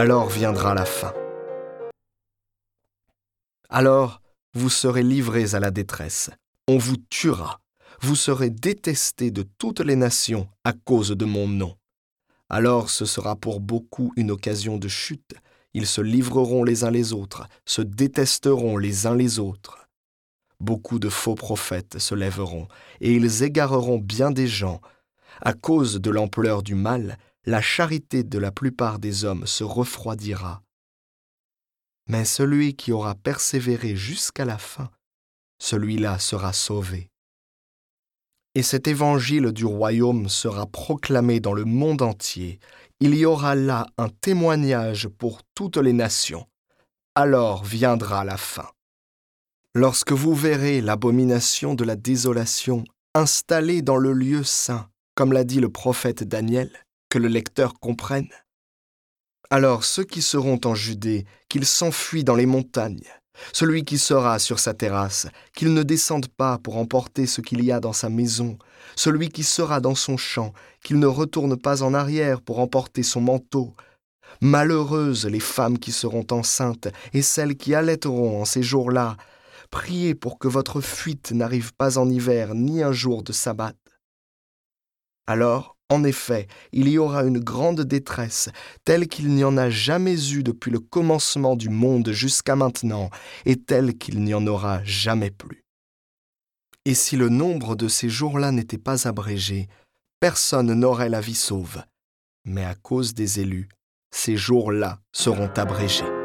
alors viendra la fin. Alors vous serez livrés à la détresse, on vous tuera, vous serez détestés de toutes les nations à cause de mon nom. Alors ce sera pour beaucoup une occasion de chute, ils se livreront les uns les autres, se détesteront les uns les autres. Beaucoup de faux prophètes se lèveront, et ils égareront bien des gens. À cause de l'ampleur du mal, la charité de la plupart des hommes se refroidira. Mais celui qui aura persévéré jusqu'à la fin, celui-là sera sauvé. Et cet évangile du royaume sera proclamé dans le monde entier. Il y aura là un témoignage pour toutes les nations. Alors viendra la fin. Lorsque vous verrez l'abomination de la désolation installée dans le lieu saint, comme l'a dit le prophète Daniel, que le lecteur comprenne, alors ceux qui seront en Judée, qu'ils s'enfuient dans les montagnes, celui qui sera sur sa terrasse, qu'il ne descende pas pour emporter ce qu'il y a dans sa maison, celui qui sera dans son champ, qu'il ne retourne pas en arrière pour emporter son manteau. Malheureuses les femmes qui seront enceintes et celles qui allaiteront en ces jours-là. Priez pour que votre fuite n'arrive pas en hiver ni un jour de sabbat. Alors, en effet, il y aura une grande détresse, telle qu'il n'y en a jamais eu depuis le commencement du monde jusqu'à maintenant, et telle qu'il n'y en aura jamais plus. Et si le nombre de ces jours-là n'était pas abrégé, personne n'aurait la vie sauve. Mais à cause des élus, ces jours-là seront abrégés.